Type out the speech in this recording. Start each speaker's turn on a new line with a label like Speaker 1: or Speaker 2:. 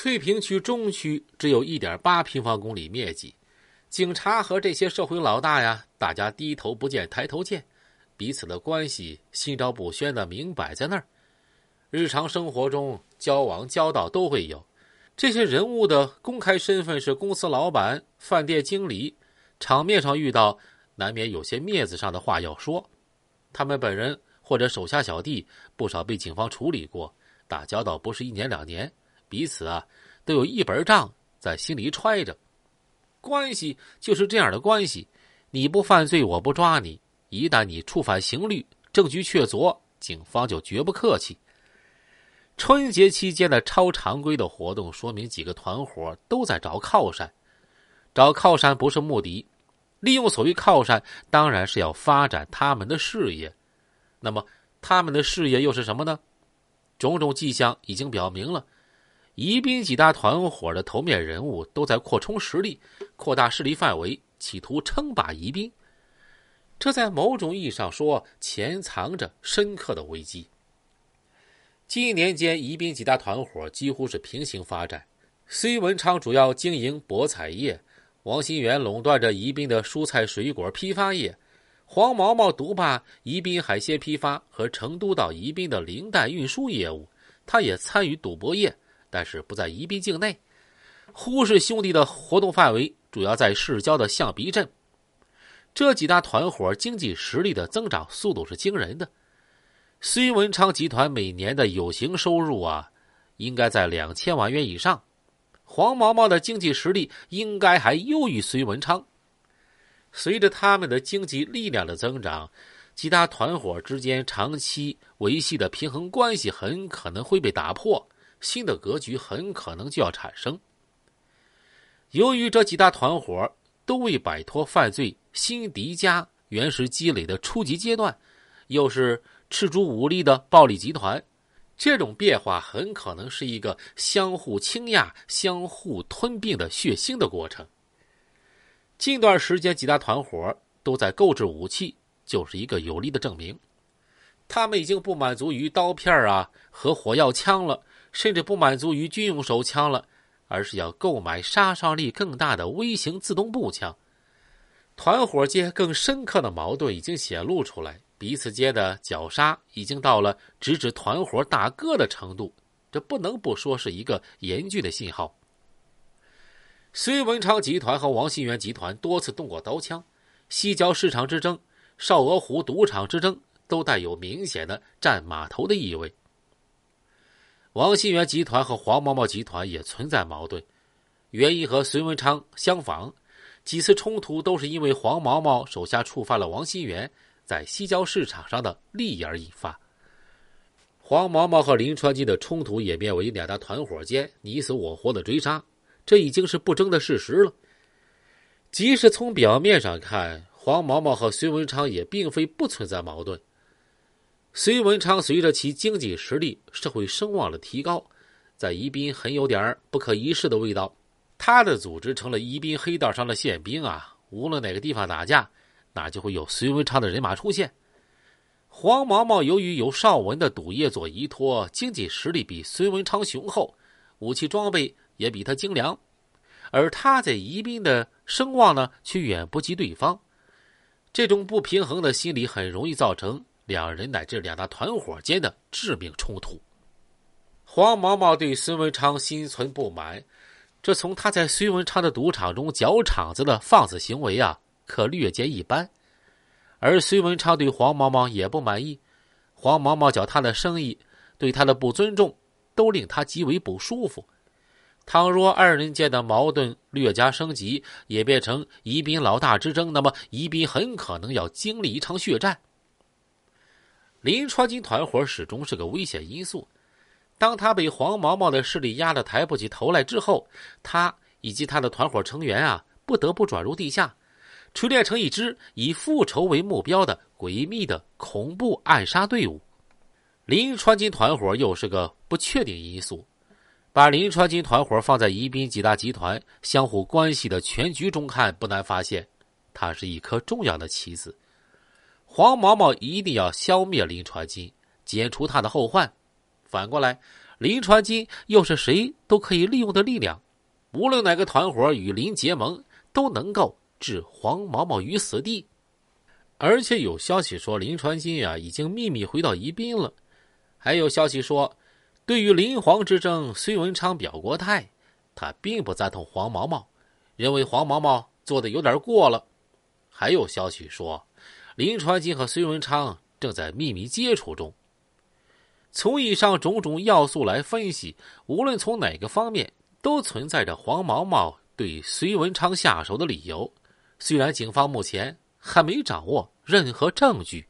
Speaker 1: 翠屏区中区只有一点八平方公里面积，警察和这些社会老大呀，大家低头不见抬头见，彼此的关系心照不宣的明摆在那儿。日常生活中交往交道都会有，这些人物的公开身份是公司老板、饭店经理，场面上遇到难免有些面子上的话要说。他们本人或者手下小弟不少被警方处理过，打交道不是一年两年，彼此啊都有一本账在心里揣着。关系就是这样的关系，你不犯罪我不抓你，一旦你触犯刑律，证据确凿，警方就绝不客气。春节期间的超常规的活动，说明几个团伙都在找靠山。找靠山不是目的，利用所谓靠山，当然是要发展他们的事业。那么，他们的事业又是什么呢？种种迹象已经表明了，宜宾几大团伙的头面人物都在扩充实力，扩大势力范围，企图称霸宜宾。这在某种意义上说，潜藏着深刻的危机。近年间，宜宾几大团伙几乎是平行发展。隋文昌主要经营博彩业，王新元垄断着宜宾的蔬菜水果批发业，黄毛毛独霸宜宾海鲜批发和成都到宜宾的零蛋运输业务。他也参与赌博业，但是不在宜宾境内。胡氏兄弟的活动范围主要在市郊的象鼻镇。这几大团伙经济实力的增长速度是惊人的。隋文昌集团每年的有形收入啊，应该在两千万元以上。黄毛毛的经济实力应该还优于隋文昌。随着他们的经济力量的增长，其他团伙之间长期维系的平衡关系很可能会被打破，新的格局很可能就要产生。由于这几大团伙都未摆脱犯罪新迪加原始积累的初级阶段，又是。赤足武力的暴力集团，这种变化很可能是一个相互倾轧、相互吞并的血腥的过程。近段时间，几大团伙都在购置武器，就是一个有力的证明。他们已经不满足于刀片啊和火药枪了，甚至不满足于军用手枪了，而是要购买杀伤力更大的微型自动步枪。团伙间更深刻的矛盾已经显露出来。彼此间的绞杀已经到了直指团伙大哥的程度，这不能不说是一个严峻的信号。隋文昌集团和王新元集团多次动过刀枪，西郊市场之争、少鹅湖赌场之争都带有明显的占码头的意味。王新元集团和黄毛毛集团也存在矛盾，原因和隋文昌相仿，几次冲突都是因为黄毛毛手下触犯了王新元。在西郊市场上的利益而引发，黄毛毛和林传金的冲突演变为两大团伙间你死我活的追杀，这已经是不争的事实了。即使从表面上看，黄毛毛和隋文昌也并非不存在矛盾。隋文昌随着其经济实力、社会声望的提高，在宜宾很有点不可一世的味道。他的组织成了宜宾黑道上的宪兵啊，无论哪个地方打架。那就会有隋文昌的人马出现。黄毛毛由于有邵文的赌业做依托，经济实力比隋文昌雄厚，武器装备也比他精良，而他在宜宾的声望呢，却远不及对方。这种不平衡的心理很容易造成两人乃至两大团伙间的致命冲突。黄毛毛对孙文昌心存不满，这从他在孙文昌的赌场中搅场子的放肆行为啊。可略见一斑，而孙文昌对黄毛毛也不满意，黄毛毛搅他的生意，对他的不尊重，都令他极为不舒服。倘若二人间的矛盾略加升级，也变成宜宾老大之争，那么宜宾很可能要经历一场血战。林川金团伙始终是个危险因素，当他被黄毛毛的势力压得抬不起头来之后，他以及他的团伙成员啊，不得不转入地下。锤炼成一支以复仇为目标的诡秘的恐怖暗杀队伍，林川金团伙又是个不确定因素。把林川金团伙放在宜宾几大集团相互关系的全局中看，不难发现，它是一颗重要的棋子。黄毛毛一定要消灭林传金，解除他的后患；反过来，林传金又是谁都可以利用的力量，无论哪个团伙与林结盟，都能够置黄毛毛于死地。而且有消息说，林传金呀已经秘密回到宜宾了。还有消息说，对于林黄之争，隋文昌表过态，他并不赞同黄毛毛，认为黄毛毛做的有点过了。还有消息说，林传金和隋文昌正在秘密接触中。从以上种种要素来分析，无论从哪个方面，都存在着黄毛毛对隋文昌下手的理由。虽然警方目前还没掌握任何证据。